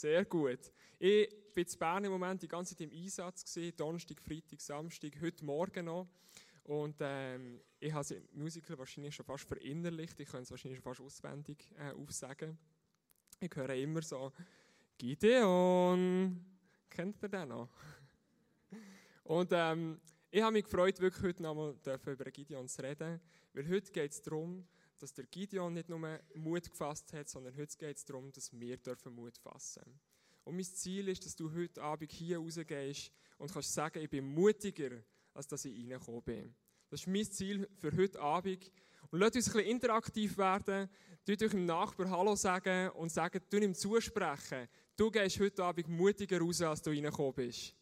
Sehr gut. Ich bin in Bern im Moment die ganze Zeit im Einsatz gewesen, Donnerstag, Freitag, Samstag, heute Morgen noch. Und ähm, ich habe das Musical wahrscheinlich schon fast verinnerlicht. Ich könnte es wahrscheinlich schon fast auswendig äh, aufsagen. Ich höre immer so, Gideon, kennt ihr den noch? Und ähm, ich habe mich gefreut, wirklich heute nochmal über Gideon zu reden, weil heute geht es darum, dass der Gideon nicht nur Mut gefasst hat, sondern heute geht es darum, dass wir dürfen Mut fassen dürfen. Und mein Ziel ist, dass du heute Abend hier rausgehst und kannst sagen, ich bin mutiger, als dass ich reingekommen bin. Das ist mein Ziel für heute Abend. Und lasst uns ein bisschen interaktiv werden. Tut euch im Nachbar Hallo sagen und du ihm zusprechen. Du gehst heute Abend mutiger raus, als du reingekommen bist.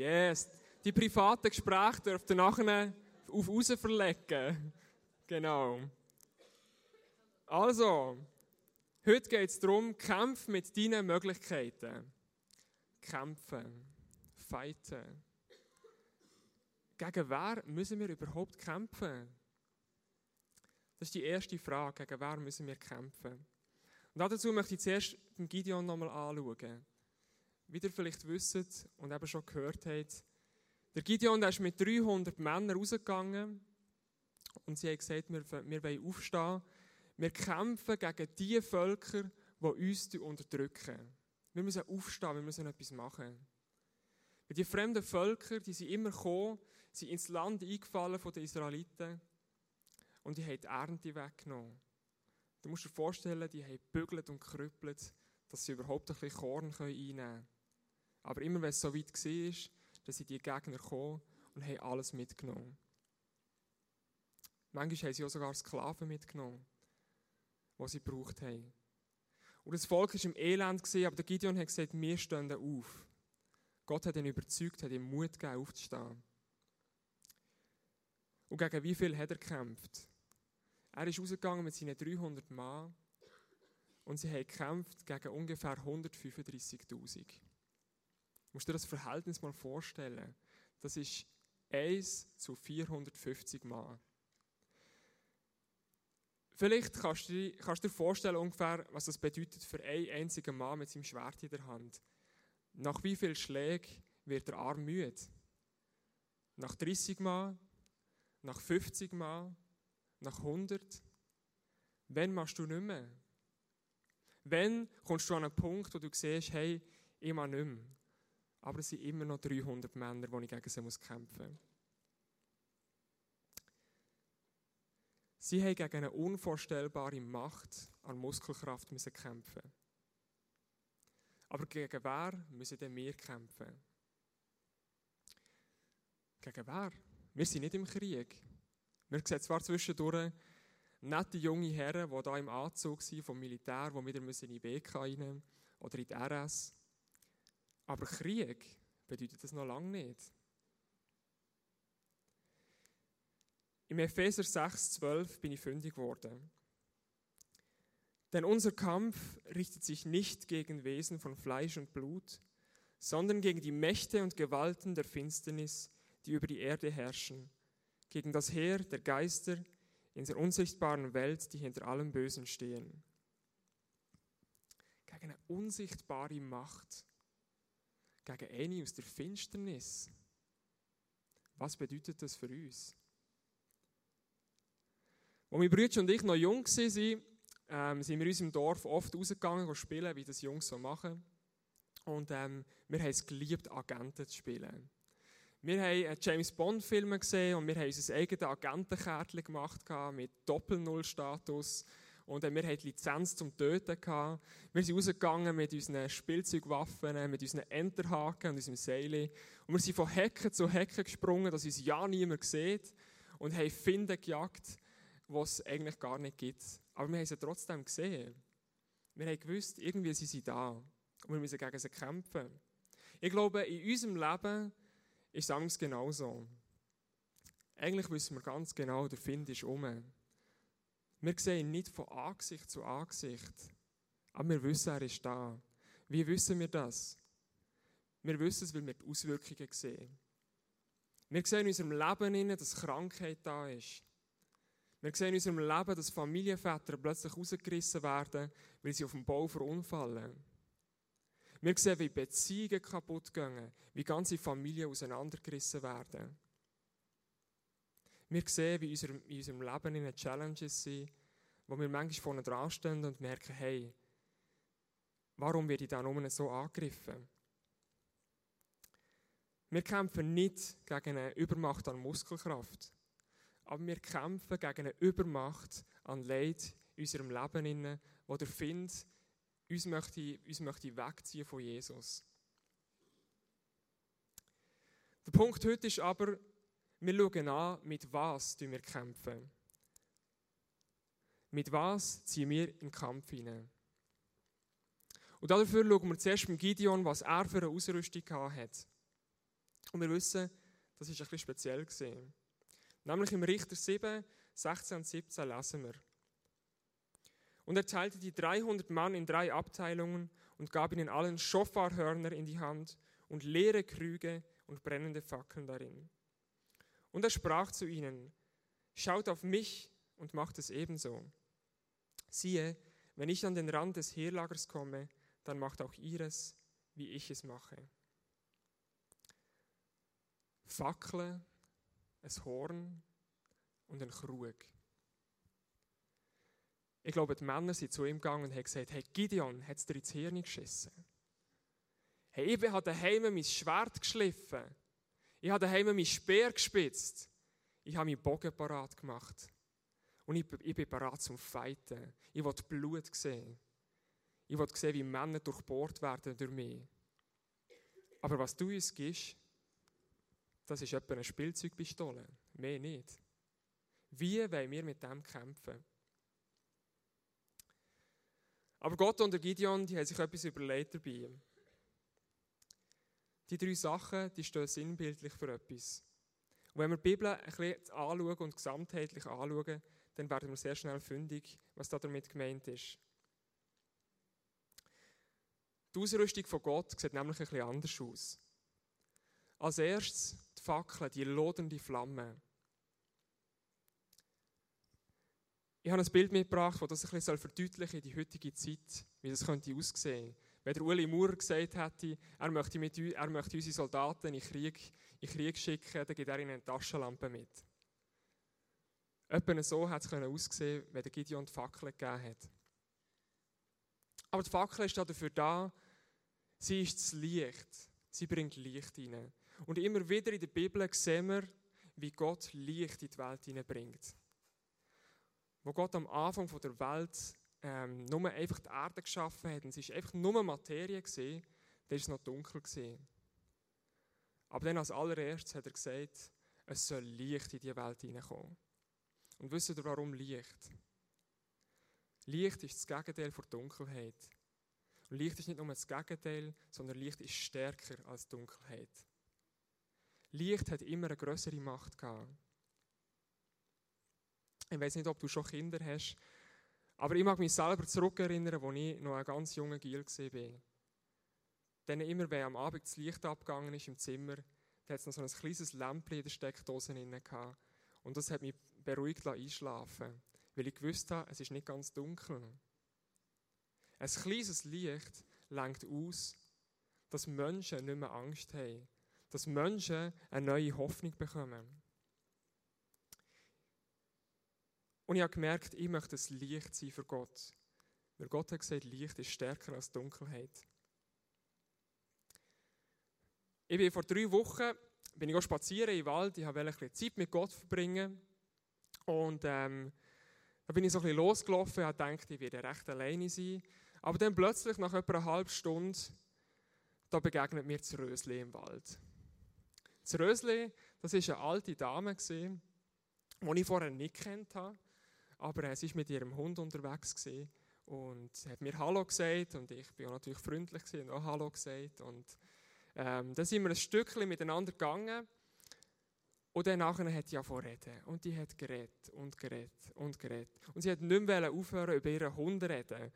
Yes. Die privaten Gespräche dürft ihr nachher auf raus verlegen. Genau. Also, heute geht es darum, kämpf mit deinen Möglichkeiten. Kämpfen. Fighten. Gegen wer müssen wir überhaupt kämpfen? Das ist die erste Frage. Gegen wer müssen wir kämpfen? Und dazu möchte ich zuerst den Gideon nochmal anschauen wie ihr vielleicht wisst und eben schon gehört habt, der Gideon der ist mit 300 Männern rausgegangen und sie haben gesagt, wir, wir wollen aufstehen. Wir kämpfen gegen die Völker, die uns unterdrücken. Wir müssen aufstehen, wir müssen etwas machen. die fremden Völker, die sind immer gekommen, sind ins Land eingefallen von den Israeliten und die haben die Ernte weggenommen. Du musst dir vorstellen, die haben bügelt und krüppelt, dass sie überhaupt ein bisschen Korn einnehmen können. Aber immer wenn es so weit war, dann sind die Gegner gekommen und haben alles mitgenommen. Manchmal haben sie auch sogar Sklaven mitgenommen, die sie gebraucht haben. Und das Volk war im Elend, aber der Gideon hat gesagt, wir stehen auf. Gott hat ihn überzeugt, hat ihm Mut gegeben, aufzustehen. Und gegen wie viel hat er gekämpft? Er ist rausgegangen mit seinen 300 Mann und sie haben gekämpft gegen ungefähr 135.000. Du musst dir das Verhältnis mal vorstellen. Das ist 1 zu 450 Mal. Vielleicht kannst du, kannst du dir vorstellen, ungefähr, was das bedeutet für einen einzigen Mann mit seinem Schwert in der Hand. Nach wie vielen Schlägen wird der Arm müde? Nach 30 Mal? Nach 50 Mal? Nach 100? Wann machst du nicht mehr? Wann kommst du an einen Punkt, wo du siehst, hey, ich mache nicht mehr? Aber es sind immer noch 300 Männer, die ich gegen sie kämpfen muss. Sie haben gegen eine unvorstellbare Macht an Muskelkraft müssen kämpfen. Aber gegen wer müssen denn wir kämpfen? Gegen wer? Wir sind nicht im Krieg. Wir sehen zwar zwischendurch nette junge Herren, die hier im Anzug sind vom Militär, die wieder in die BK rein oder in die RS. Aber Krieg bedeutet das noch lange nicht. Im Epheser 6,12 bin ich fündig geworden. Denn unser Kampf richtet sich nicht gegen Wesen von Fleisch und Blut, sondern gegen die Mächte und Gewalten der Finsternis, die über die Erde herrschen, gegen das Heer der Geister in der unsichtbaren Welt, die hinter allem Bösen stehen. Gegen eine unsichtbare Macht gegen eine aus der Finsternis. Was bedeutet das für uns? Als meine Brüder und ich noch jung waren, ähm, sind wir in unserem Dorf oft rausgegangen und spielen, wie das Jungs so machen. Und ähm, wir haben es geliebt, Agenten zu spielen. Wir haben James Bond-Filme gesehen und wir haben unser eigenes Agentenkärtchen gemacht mit Doppel-Null-Status und wir hatten die Lizenz zum Töten. Gehabt. Wir sind rausgegangen mit unseren Spielzeugwaffen, mit unseren Enterhaken und unserem Seil. Und wir sind von Hecken zu Hecken gesprungen, dass uns ja niemand sieht. Und haben Finden gejagt, was es eigentlich gar nicht gibt. Aber wir haben sie trotzdem gesehen. Wir haben gewusst, irgendwie sind sie da. Und wir müssen gegen sie kämpfen. Ich glaube, in unserem Leben ist es genauso. Eigentlich wissen wir ganz genau, der Find ist um. Wir sehen ihn nicht von Angesicht zu Angesicht, aber wir wissen, er ist da. Wie wissen wir das? Wir wissen es, weil wir die Auswirkungen sehen. Wir sehen in unserem Leben, dass Krankheit da ist. Wir sehen in unserem Leben, dass Familienväter plötzlich rausgerissen werden, weil sie auf dem Bau verunfallen. Wir sehen, wie Beziehungen kaputt gehen, wie ganze Familien auseinandergerissen werden. Wir sehen, wie in unserem Leben in Challenges sind, wo wir manchmal vorne dran stehen und merken, hey, warum werde ich da nur so angegriffen? Wir kämpfen nicht gegen eine Übermacht an Muskelkraft, aber wir kämpfen gegen eine Übermacht an Leid in unserem Leben, wo der Find uns möchte, uns möchte wegziehen von Jesus. Der Punkt heute ist aber, wir schauen an, mit was wir kämpfen. Mit was ziehen wir in den Kampf hinein? Und dafür schauen wir zuerst mit Gideon, was er für eine Ausrüstung hat. Und wir wissen, das ein bisschen speziell gesehen. Nämlich im Richter 7, 16 und 17 lesen wir. Und er teilte die 300 Mann in drei Abteilungen und gab ihnen allen Schofarhörner in die Hand und leere Krüge und brennende Fackeln darin. Und er sprach zu ihnen, schaut auf mich und macht es ebenso. Siehe, wenn ich an den Rand des Heerlagers komme, dann macht auch ihr es, wie ich es mache. Fackeln, ein Horn und ein Krug. Ich glaube, die Männer sind zu ihm gegangen und haben gesagt, hey Gideon, hat es dir ins Hirn geschissen? Hey, ich habe daheim mein Schwert geschliffen. Ich habe daheim mein Speer gespitzt. Ich habe meinen Bogen parat gemacht. Und ich, ich bin parat zum Fighten. Ich will Blut sehen. Ich will sehen, wie Männer durchbohrt werden durch mich. Aber was du uns gibst, das ist etwa eine Spielzeugpistole. Mehr nicht. Wie wollen wir mit dem kämpfen? Aber Gott und der Gideon, die haben sich etwas überlegt dabei. Die drei Sachen, die stehen sinnbildlich für etwas. Und wenn wir die Bibel ein bisschen anschauen und gesamtheitlich anschauen, dann werden wir sehr schnell fündig, was da damit gemeint ist. Die Ausrüstung von Gott sieht nämlich ein bisschen anders aus. Als erstes die Fackel, die lodernde Flamme. Ich habe ein Bild mitgebracht, das das ein bisschen verdeutlichen in die heutige Zeit, wie das könnte aussehen. Wenn der Uli Maurer gesagt hätte, er möchte, mit, er möchte unsere Soldaten in Krieg, in Krieg schicken, dann gibt er ihnen eine Taschenlampe mit. Etwa so hat es aussehen wenn der Gideon die Fackel gegeben hat. Aber die Fackel ist dafür da, sie ist das Licht. Sie bringt Licht hinein. Und immer wieder in der Bibel sehen wir, wie Gott Licht in die Welt hineinbringt. Wo Gott am Anfang der Welt ähm, nur einfach die Erde geschaffen hat und es war einfach nur Materie gesehen, dann ist es noch dunkel gesehen. Aber dann als allererstes hat er gesagt, es soll Licht in die Welt hineinkommen. Und wisst ihr, warum Licht? Licht ist das Gegenteil der Dunkelheit. Und Licht ist nicht nur das Gegenteil, sondern Licht ist stärker als Dunkelheit. Licht hat immer eine größere Macht gehabt. Ich weiß nicht, ob du schon Kinder hast, aber ich mag mich selber zurückerinnern, als ich noch ein ganz junger Gil war. Denn immer, wenn am Abend das Licht abgegangen ist im Zimmer, da hat es noch so ein kleines Lämpchen in der Steckdose drin gehabt. Und das hat mich beruhigt einschlafen weil ich gewusst habe, es ist nicht ganz dunkel. Ein kleines Licht lenkt aus, dass Menschen nicht mehr Angst haben, dass Menschen eine neue Hoffnung bekommen. Und ich habe gemerkt, ich möchte ein Licht sein für Gott. Weil Gott hat gesagt, Licht ist stärker als Dunkelheit. Ich bin vor drei Wochen bin ich auch spazieren im Wald. Ich wollte ein bisschen Zeit mit Gott verbringen. Und ähm, da bin ich so ein bisschen losgelaufen und dachte, ich werde recht alleine sein. Aber dann plötzlich, nach etwa einer halben Stunde, da begegnet mir das Rösli im Wald. Das Rösli, das war eine alte Dame, die ich vorher nicht kennt habe. Aber sie war mit ihrem Hund unterwegs und hat mir Hallo gesagt und ich bin auch natürlich freundlich und auch Hallo gesagt. Und ähm, dann sind wir ein Stückchen miteinander gegangen und dann nachher hat sie ja reden. Und die hat geredet und geredet und geredet. Und sie hat nicht mehr aufhören, über ihren Hund zu reden.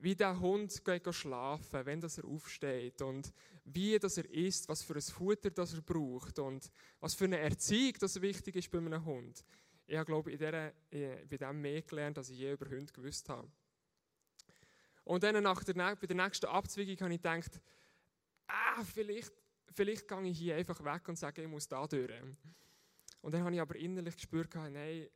wie der Hund geht schlafen, wenn er aufsteht und wie das er isst, was für ein Futter das er braucht und was für eine Erziehung das wichtig ist bei einem Hund. Ich habe, glaube ich, in bei dem mehr gelernt, als ich je über Hunde gewusst habe. Und dann nach der, bei der nächsten Abzweigung habe ich gedacht, ah, vielleicht, vielleicht gehe ich hier einfach weg und sage, ich muss da durch. Und dann habe ich aber innerlich gespürt, nein,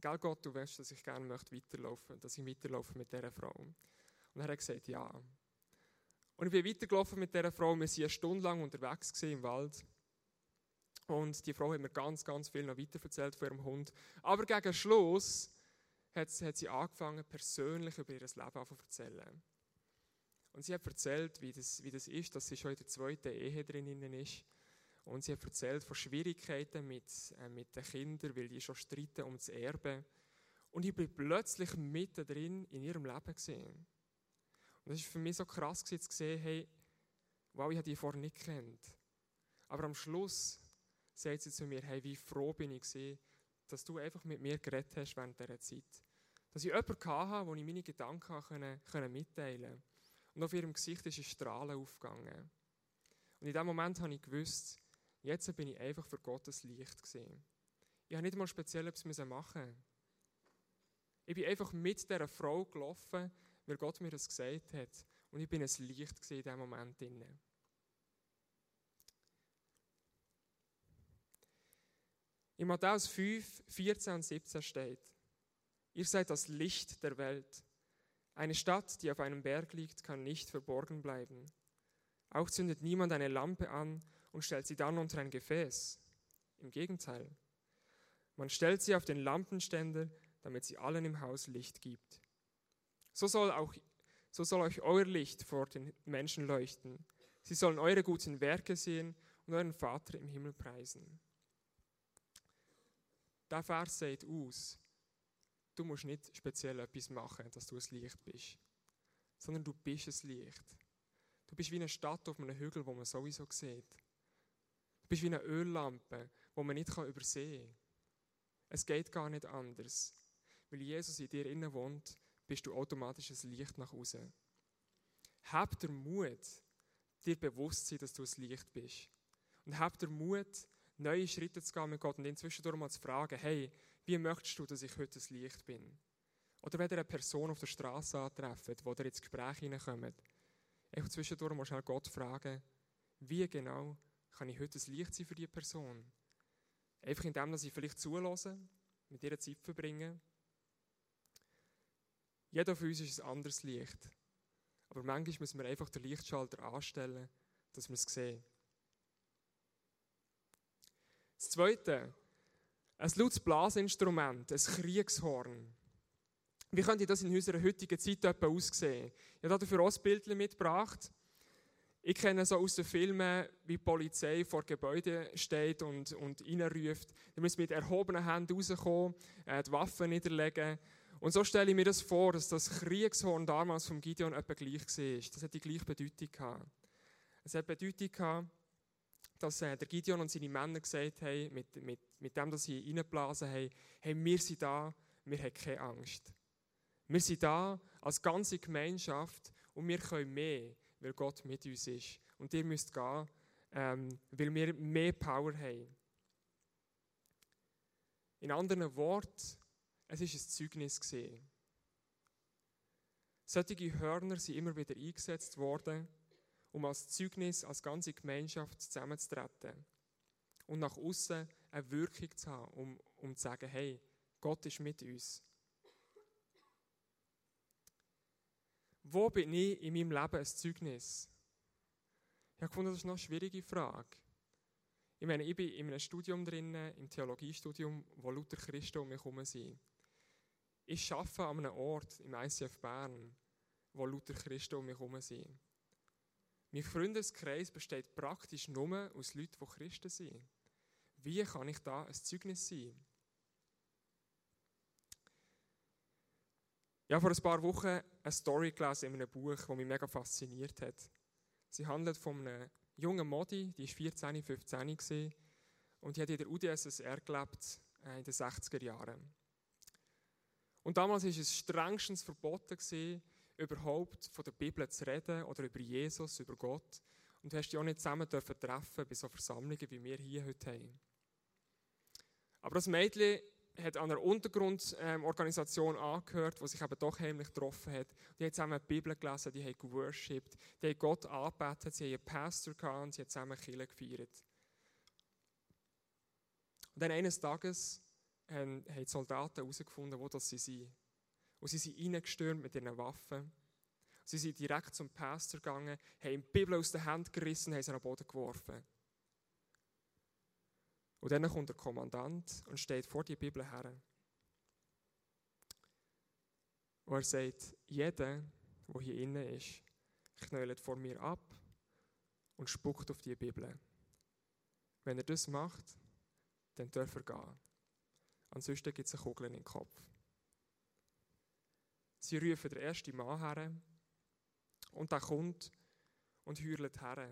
Gell Gott, du weißt, dass ich gerne möchte weiterlaufen, dass ich weiterlaufe mit dieser Frau. Und er hat gesagt, ja. Und ich bin weitergelaufen mit dieser Frau. Wir waren eine Stunde lang unterwegs im Wald. Und die Frau hat mir ganz, ganz viel noch weiter erzählt von ihrem Hund. Aber gegen Schluss hat, hat sie angefangen, persönlich über ihr Leben zu erzählen. Und sie hat erzählt, wie das, wie das ist, dass sie schon in der zweiten Ehe drinnen ist und sie hat erzählt von Schwierigkeiten mit, äh, mit den Kindern, weil die schon streiten um das Erbe. Und ich bin plötzlich mittendrin in ihrem Leben gesehen. Und das ist für mich so krass zu sehen, hey, wow, ich habe die vorher nicht kennt. Aber am Schluss sagt sie zu mir, hey, wie froh bin ich gewesen, dass du einfach mit mir geredet hast während dieser Zeit. Dass ich jemanden hatte, wo ich meine Gedanken können, können mitteilen konnte. Und auf ihrem Gesicht ist ein Strahlen aufgegangen. Und in dem Moment habe ich gewusst, Jetzt bin ich einfach für Gottes Licht gesehen. Ich habe nicht mal speziell etwas machen Ich bin einfach mit dieser Frau gelaufen, weil Gott mir das gesagt hat. Und ich bin ein Licht in diesem Moment. In Matthäus 5, 14 und 17 steht, ihr seid das Licht der Welt. Eine Stadt, die auf einem Berg liegt, kann nicht verborgen bleiben. Auch zündet niemand eine Lampe an und stellt sie dann unter ein Gefäß. Im Gegenteil, man stellt sie auf den Lampenständer, damit sie allen im Haus Licht gibt. So soll, auch, so soll euch euer Licht vor den Menschen leuchten. Sie sollen eure guten Werke sehen und euren Vater im Himmel preisen. Der Vers sagt aus, du musst nicht speziell etwas machen, dass du ein Licht bist, sondern du bist ein Licht. Du bist wie eine Stadt auf einem Hügel, wo man sowieso sieht. Du bist wie eine Öllampe, die man nicht übersehen kann. Es geht gar nicht anders. Weil Jesus in dir innen wohnt, bist du automatisch ein Licht nach außen. Hab der Mut, dir bewusst zu sein, dass du ein Licht bist. Und hab der Mut, neue Schritte zu gehen mit Gott und ihn zwischendurch mal zu fragen, hey, wie möchtest du, dass ich heute ein Licht bin? Oder wenn ihr eine Person auf der Straße antrefft, wo ihr ins Gespräch hineinkommt, einfach zwischendurch mal schnell Gott fragen, wie genau kann ich heute ein Licht sein für diese Person? Einfach indem, dass ich vielleicht zulasse, mit ihr Zeit verbringe. Jeder von uns ist ein anderes Licht. Aber manchmal müssen wir einfach den Lichtschalter anstellen, dass wir es sehen. Das Zweite, ein lautes Blasinstrument, ein Kriegshorn. Wie könnte das in unserer heutigen Zeit aussehen? Ich habe dafür auch ein Bild mitgebracht. Ich kenne so aus den Filmen, wie die Polizei vor Gebäuden steht und, und reinruft. Da müssen mit erhobenen Händen rauskommen, äh, die Waffen niederlegen. Und so stelle ich mir das vor, dass das Kriegshorn damals vom Gideon etwa gleich war. Das hat die gleiche Bedeutung gehabt. Es hat Bedeutung gehabt, dass äh, der Gideon und seine Männer gesagt haben, mit, mit, mit dem, dass sie reinblasen haben, hey, wir sind da, wir haben keine Angst. Wir sind da als ganze Gemeinschaft und wir können mehr weil Gott mit uns ist. Und ihr müsst gehen, ähm, weil wir mehr Power haben. In anderen Worten, es ist ein Zeugnis gesehen. Solche Hörner sind immer wieder eingesetzt worden, um als Zeugnis, als ganze Gemeinschaft zusammenzutreten und nach außen eine Wirkung zu haben, um, um zu sagen, hey, Gott ist mit uns. Wo bin ich in meinem Leben ein Zeugnis? Ich habe gefunden, das ist noch eine schwierige Frage. Ich meine, ich bin in einem Studium drin, im Theologiestudium, wo lauter Christen um mich herum sind. Ich arbeite an einem Ort, im ICF Bern, wo lauter Christen um mich herum sind. Mein Freundeskreis besteht praktisch nur aus Leuten, die Christen sind. Wie kann ich da ein Zeugnis sein? Ich habe vor ein paar Wochen eine Story gelesen in einem Buch, das mich mega fasziniert hat. Sie handelt von einer jungen Modi, die war 14, 15 gewesen, und die hat in der UdSSR gelebt äh, in den 60er Jahren. Und damals war es strengstens verboten, überhaupt von der Bibel zu reden oder über Jesus, über Gott. Und du hast dich auch nicht zusammen dürfen treffen bei so Versammlungen, wie wir hier heute haben. Aber das Mädchen hat an einer Untergrundorganisation ähm, angehört, die sich eben doch heimlich getroffen hat. Die haben zusammen die Bibel gelesen, die haben geworshipped, die haben Gott angebetet, sie haben einen Pastor gehabt und sie haben zusammen Kirche gefeiert. Und dann eines Tages haben, haben die Soldaten herausgefunden, wo das sie sind. Und sie sind reingestürmt mit ihren Waffen. Sie sind direkt zum Pastor gegangen, haben die Bibel aus der Hand gerissen haben sie an den Boden geworfen. Und dann kommt der Kommandant und steht vor die Bibel her. Und er sagt, jeder, der hier innen ist, knölt vor mir ab und spuckt auf die Bibel. Wenn er das macht, dann darf er gehen. Ansonsten gibt es eine Kugel in den Kopf. Sie rufen den ersten Mann her und der kommt und heult her.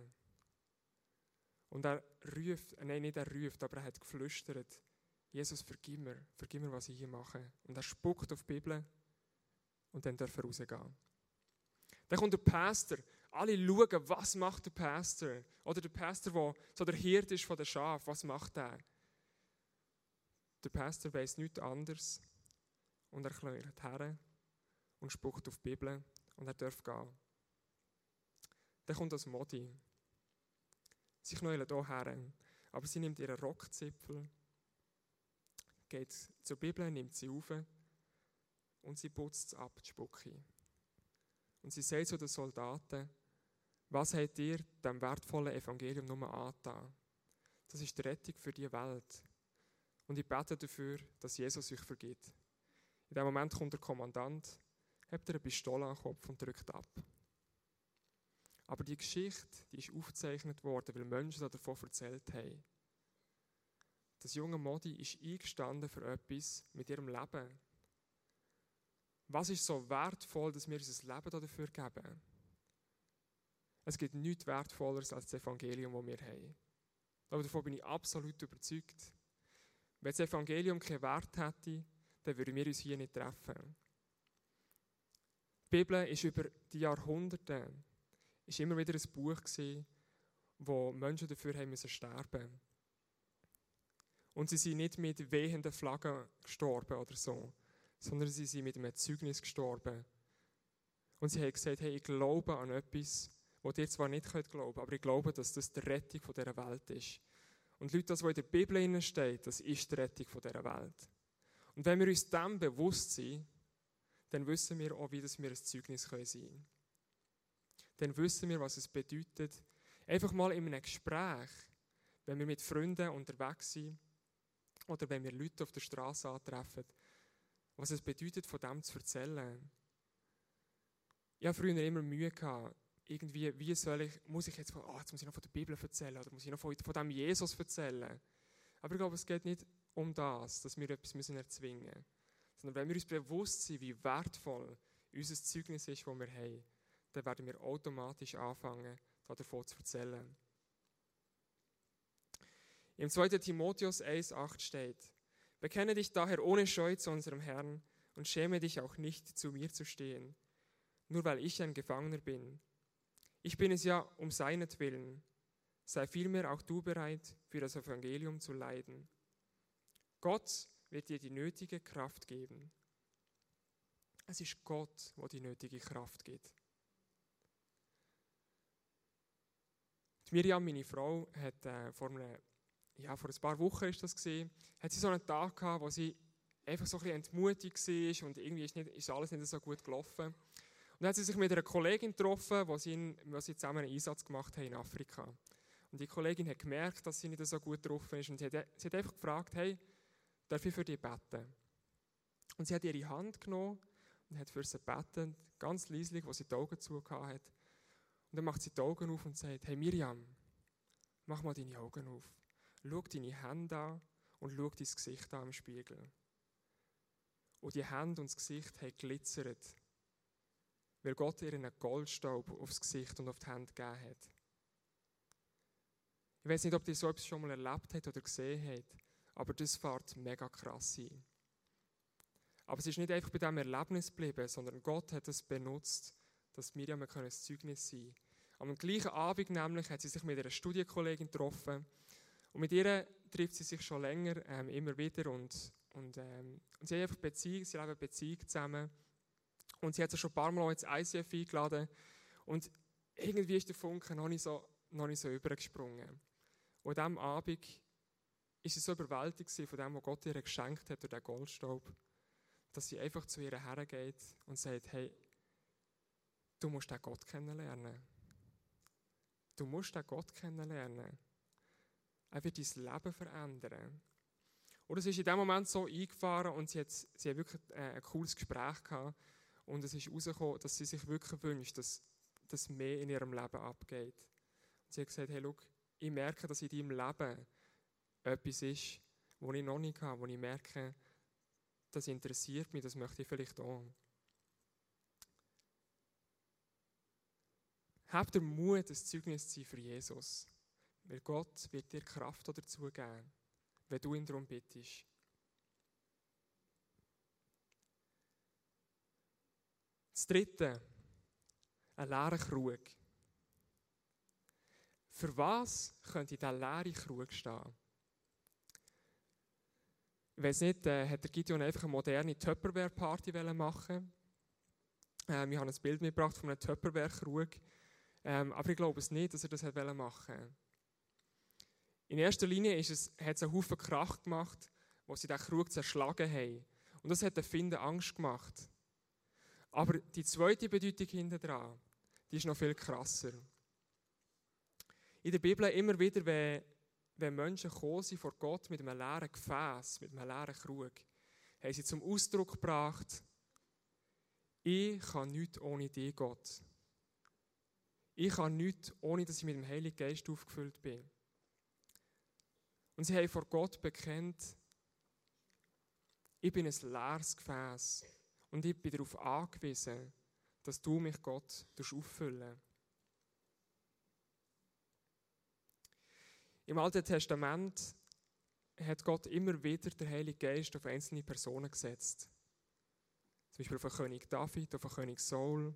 Und er ruft, nein, nicht er ruft, aber er hat geflüstert, Jesus, vergib mir, vergib mir, was ich hier mache. Und er spuckt auf die Bibel und dann darf er rausgehen. Dann kommt der Pastor. Alle schauen, was macht der Pastor? Oder der Pastor, der so der Hirt ist von der Schaf, was macht er? Der Pastor weiß nichts anderes und er klingelt her und spuckt auf die Bibel und er darf gehen. Dann kommt das Modi. Sie knäulen hier her, aber sie nimmt ihren Rockzipfel, geht zur Bibel, nimmt sie auf und sie putzt ab, die Spucke. Und sie sagt zu den Soldaten, was habt ihr dem wertvollen Evangelium nur angetan? Das ist die Rettung für die Welt. Und ich bete dafür, dass Jesus euch vergibt. In dem Moment kommt der Kommandant, hebt eine Pistole am Kopf und drückt ab. Aber die Geschichte, die ist aufgezeichnet worden, weil Menschen davon erzählt haben. Das junge Modi ist eingestanden für etwas mit ihrem Leben. Was ist so wertvoll, dass wir unser Leben dafür geben? Es gibt nichts Wertvolleres als das Evangelium, das wir haben. Aber davon bin ich absolut überzeugt. Wenn das Evangelium keinen Wert hätte, dann würden wir uns hier nicht treffen. Die Bibel ist über die Jahrhunderte ist immer wieder ein Buch gewesen, wo Menschen dafür haben müssen sterben. Und sie sind nicht mit wehenden Flaggen gestorben oder so, sondern sie sind mit einem Zeugnis gestorben. Und sie haben gesagt, hey, ich glaube an etwas, wo ihr zwar nicht könnt glauben, aber ich glaube, dass das die Rettung dieser Welt ist. Und Leute, das, was in der Bibel steht, das ist die Rettung dieser Welt. Und wenn wir uns dem bewusst sind, dann wissen wir auch, wie das wir ein Zeugnis sein können dann wissen wir, was es bedeutet. Einfach mal in einem Gespräch, wenn wir mit Freunden unterwegs sind oder wenn wir Leute auf der Straße antreffen, was es bedeutet, von dem zu erzählen. Ich habe früher immer Mühe gehabt, irgendwie, wie soll ich, muss ich jetzt, von, oh, jetzt muss ich noch von der Bibel erzählen oder muss ich noch von, von dem Jesus erzählen. Aber ich glaube, es geht nicht um das, dass wir etwas müssen erzwingen müssen, sondern wenn wir uns bewusst sind, wie wertvoll unser Zeugnis ist, das wir haben, dann werden wir automatisch anfangen, davon zu erzählen. Im 2. Timotheus 1,8 steht: Bekenne dich daher ohne Scheu zu unserem Herrn und schäme dich auch nicht, zu mir zu stehen, nur weil ich ein Gefangener bin. Ich bin es ja um seinetwillen. Sei vielmehr auch du bereit, für das Evangelium zu leiden. Gott wird dir die nötige Kraft geben. Es ist Gott, wo die nötige Kraft gibt. Die Miriam, meine Frau, hat äh, vor, einem, ja, vor ein paar Wochen ist das gewesen, hat sie so einen Tag gehabt, wo sie einfach so ein bisschen entmutigt war und irgendwie ist, nicht, ist alles nicht so gut gelaufen. Und dann hat sie sich mit einer Kollegin getroffen, wo sie, in, wo sie zusammen einen Einsatz gemacht haben in Afrika. Und die Kollegin hat gemerkt, dass sie nicht so gut drauf ist und sie hat, sie hat einfach gefragt, hey, darf ich für dich beten? Und sie hat ihre Hand genommen und hat für sie beten, ganz leislich, wo sie die Augen zu hat. Und dann macht sie die Augen auf und sagt, hey Miriam, mach mal deine Augen auf. Schau deine Hände an und schau dein Gesicht an im Spiegel. Und die Hände und das Gesicht haben glitzert, weil Gott ihr einen Goldstaub aufs Gesicht und auf die Hände gegeben hat. Ich weiß nicht, ob ihr so etwas schon mal erlebt habt oder gesehen habt, aber das fährt mega krass sein. Aber es ist nicht einfach bei diesem Erlebnis geblieben, sondern Gott hat es benutzt, dass Miriam ein Zeugnis sein Am gleichen Abend nämlich hat sie sich mit einer Studienkollegin getroffen. Und mit ihr trifft sie sich schon länger ähm, immer wieder. Und, und, ähm, und sie haben einfach Beziehung, sie leben Beziehung zusammen. Und sie hat sich schon ein paar Mal ins ICF eingeladen. Und irgendwie ist der Funke noch nicht so, noch nicht so übergesprungen. Und an diesem Abend ist sie so überwältigt von dem, was Gott ihr geschenkt hat durch den Goldstaub, dass sie einfach zu ihr hergeht und sagt, hey, du musst den Gott kennenlernen. Du musst den Gott kennenlernen. Er wird dein Leben verändern. Und es ist in dem Moment so eingefahren und sie hat, sie hat wirklich äh, ein cooles Gespräch gehabt. Und es ist herausgekommen, dass sie sich wirklich wünscht, dass, dass mehr in ihrem Leben abgeht. Und sie hat gesagt, hey, schau, ich merke, dass in deinem Leben etwas ist, wo ich noch nicht habe, wo ich merke, das interessiert mich, das möchte ich vielleicht auch. Habt den Mut, ein Zeugnis zu sein für Jesus. Weil Gott wird dir Kraft dazu geben, wenn du ihn darum bittest. Das dritte, ein leerer Krug. Für was könnte dieser leere Krug stehen? Ich weiß nicht, äh, hat der Gideon einfach eine moderne Tupperware-Party machen ähm, Ich habe ein Bild mitgebracht von einem Tupperware-Krug. Ähm, aber ich glaube es nicht, dass er das machen wollte. In erster Linie ist es, hat es einen Haufen Krach gemacht, wo sie den Krug zerschlagen haben. Und das hat den Finden Angst gemacht. Aber die zweite Bedeutung hinter dran, die ist noch viel krasser. In der Bibel immer wieder, wenn, wenn Menschen gekommen sind vor Gott mit einem leeren Gefäß, mit einem leeren Krug, haben sie zum Ausdruck gebracht, ich kann nichts ohne dich, Gott. Ich kann nichts, ohne dass ich mit dem Heiligen Geist aufgefüllt bin. Und sie haben vor Gott bekennt, ich bin ein leeres Gefäß und ich bin darauf angewiesen, dass du mich, Gott, auffüllen Im Alten Testament hat Gott immer wieder den Heiligen Geist auf einzelne Personen gesetzt. Zum Beispiel auf den König David, auf den König Saul.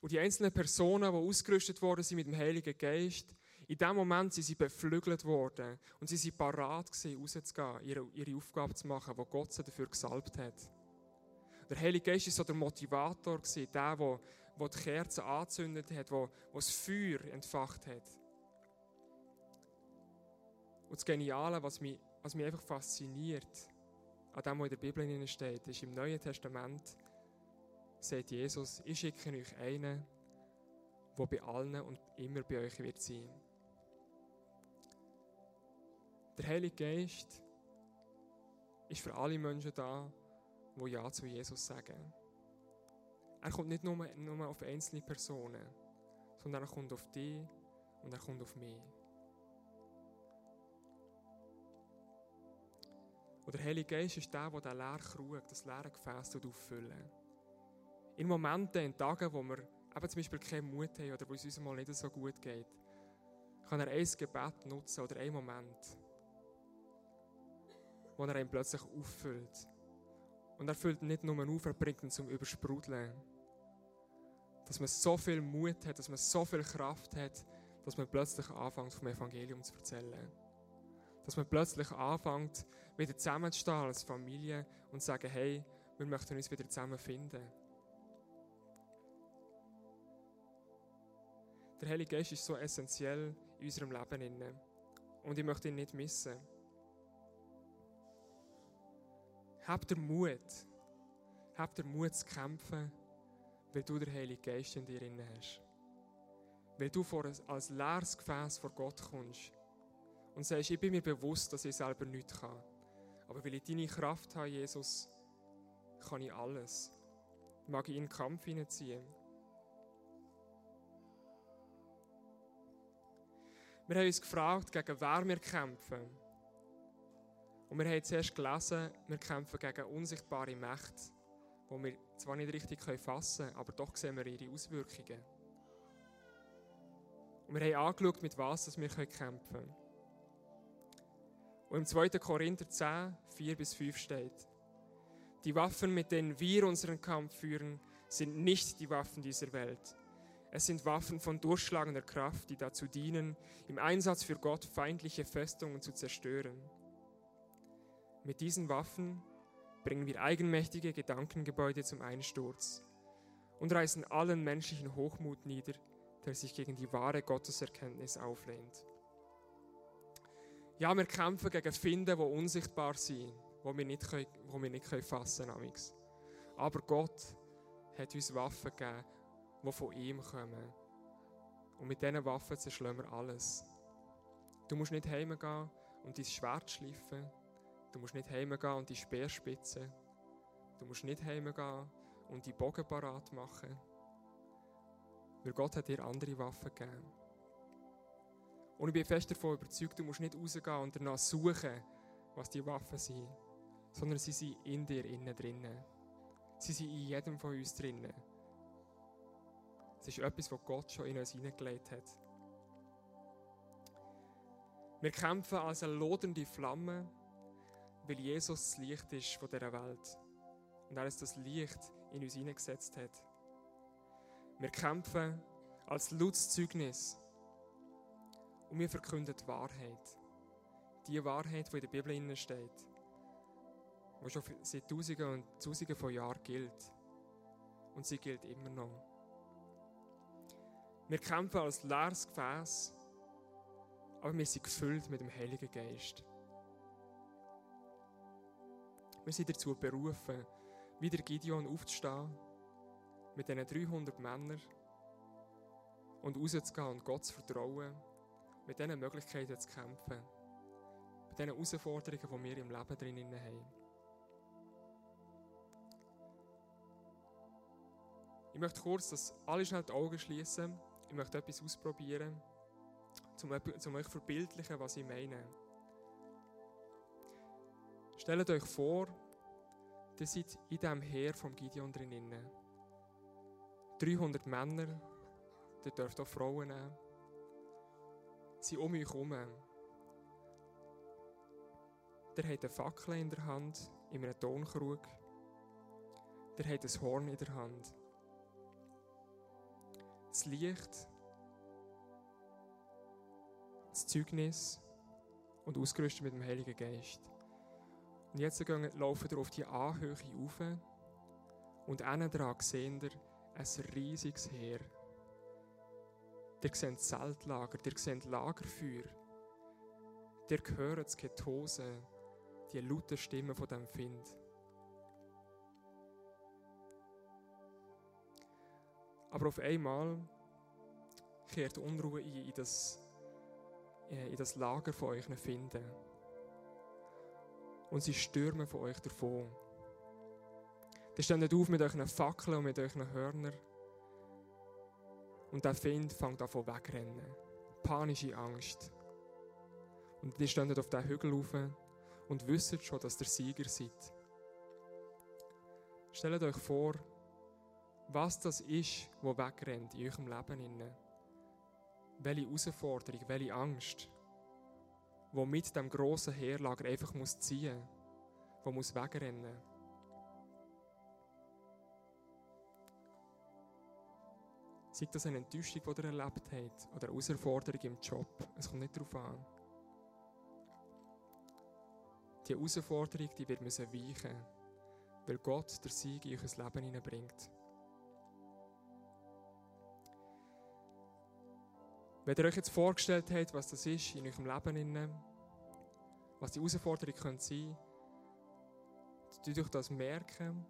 Und die einzelnen Personen, die ausgerüstet worden sind mit dem Heiligen Geist, in dem Moment sind sie beflügelt worden und sie waren parat, rauszugehen, ihre, ihre Aufgabe zu machen, die Gott sie dafür gesalbt hat. Der Heilige Geist war so der Motivator, der, der, der die Kerze angezündet hat, der, der das Feuer entfacht hat. Und das Geniale, was mich, was mich einfach fasziniert, an dem, was in der Bibel steht, ist im Neuen Testament, sagt Jesus, ich schicke euch einen, der bei allen und immer bei euch wird sein. Der Heilige Geist ist für alle Menschen da, die Ja zu Jesus sagen. Er kommt nicht nur, nur auf einzelne Personen, sondern er kommt auf dich und er kommt auf mich. Und der Heilige Geist ist der, der den leeren Krug, das leere Gefäß auffüllt. In Momenten, in Tagen, wo wir eben zum Beispiel keinen Mut haben oder wo es uns mal nicht so gut geht, kann er ein Gebet nutzen oder einen Moment, wo er ihn plötzlich auffüllt. Und er füllt nicht nur auf, er bringt ihn zum Übersprudeln. Dass man so viel Mut hat, dass man so viel Kraft hat, dass man plötzlich anfängt, vom Evangelium zu erzählen. Dass man plötzlich anfängt, wieder zusammenzustehen als Familie und zu sagen, hey, wir möchten uns wieder zusammenfinden. Der Heilige Geist ist so essentiell in unserem Leben. Und ich möchte ihn nicht missen. Habt der Mut, habt der Mut zu kämpfen, weil du den Heiligen Geist in dir hast. Weil du als leeres Gefäß vor Gott kommst und sagst, ich bin mir bewusst, dass ich selber nichts kann. Aber weil ich deine Kraft habe, Jesus, kann ich alles. Mag ich in den Kampf hineinziehen. Wir haben uns gefragt, gegen wer wir kämpfen. Und wir haben zuerst gelesen, wir kämpfen gegen unsichtbare Mächte, die wir zwar nicht richtig fassen können, aber doch sehen wir ihre Auswirkungen. Und wir haben angeschaut, mit was wir kämpfen können. Und im 2. Korinther 10, 4 bis 5 steht, Die Waffen, mit denen wir unseren Kampf führen, sind nicht die Waffen dieser Welt. Es sind Waffen von durchschlagender Kraft, die dazu dienen, im Einsatz für Gott feindliche Festungen zu zerstören. Mit diesen Waffen bringen wir eigenmächtige Gedankengebäude zum Einsturz und reißen allen menschlichen Hochmut nieder, der sich gegen die wahre Gotteserkenntnis auflehnt. Ja, wir kämpfen gegen Finden, die unsichtbar sind, die wir nicht, können, die wir nicht fassen können. Aber Gott hat uns Waffen gegeben, die von ihm kommen. Und mit diesen Waffen zerschlagen wir alles. Du musst nicht heimgehen und dein Schwert schleifen. Du musst nicht heimgehen und die Speerspitze. Du musst nicht heimgehen und die Bogen parat machen. Weil Gott hat dir andere Waffen gegeben. Und ich bin fest davon überzeugt, du musst nicht rausgehen und danach suchen, was die Waffen sind, sondern sie sind in dir innen drinnen. Sie sind in jedem von uns drinnen. Es ist etwas, was Gott schon in uns hineingelegt hat. Wir kämpfen als eine lodernde Flamme, weil Jesus das Licht ist von dieser Welt. Und er ist das Licht in uns hineingesetzt hat. Wir kämpfen als lautes Zeugnis und wir verkünden die Wahrheit. Die Wahrheit, die in der Bibel steht, die schon seit Tausenden und Tausenden von Jahren gilt. Und sie gilt immer noch. Wir kämpfen als leeres Gefäß, aber wir sind gefüllt mit dem Heiligen Geist. Wir sind dazu berufen, wie der Gideon aufzustehen, mit diesen 300 Männern und rauszugehen und Gott zu vertrauen, mit diesen Möglichkeiten zu kämpfen, mit diesen Herausforderungen, die wir im Leben drinnen haben. Ich möchte kurz, dass alle schnell die Augen schließen ich möchte etwas ausprobieren, um, um euch zu verbildlichen, was ich meine. Stellt euch vor, ihr seid in diesem Heer vom Gideon drinnen. 300 Männer, ihr dürft auch Frauen nehmen, sind um euch herum. Der hat eine Fackel in der Hand, in einem Tonkrug. Der hat ein Horn in der Hand das Licht, das Zeugnis und ausgerüstet mit dem Heiligen Geist. Und jetzt laufen wir auf die Anhöhe auf und innen dran seht ihr ein riesiges Heer. Ihr seht Zeltlager, ihr seht Lagerfeuer. Ihr hört das Ketose, die lauten Stimmen von dem Find. Aber auf einmal kehrt Unruhe ein in das, äh, in das Lager von euch finden. Und sie stürmen von euch davon. Ihr steht auf mit euren Fackeln und mit euren Hörnern. Und der Find fängt an zu wegrennen. Panische Angst. Und ihr steht auf diesen Hügel auf und wisst schon, dass ihr Sieger seid. Stellt euch vor, was das ist, wo wegrennt in eurem Leben. Welche Herausforderung, welche Angst, wo mit dem grossen Heerlager einfach muss ziehen, wo muss wegrennen. Sei das eine Enttäuschung, die ihr erlebt habt, oder eine Herausforderung im Job, es kommt nicht darauf an. Die Herausforderung, die wird müssen weichen, weil Gott der Sieg in euer Leben hineinbringt. Wenn ihr euch jetzt vorgestellt habt, was das ist in eurem Leben, was die Herausforderung könnte sein, tut euch das merken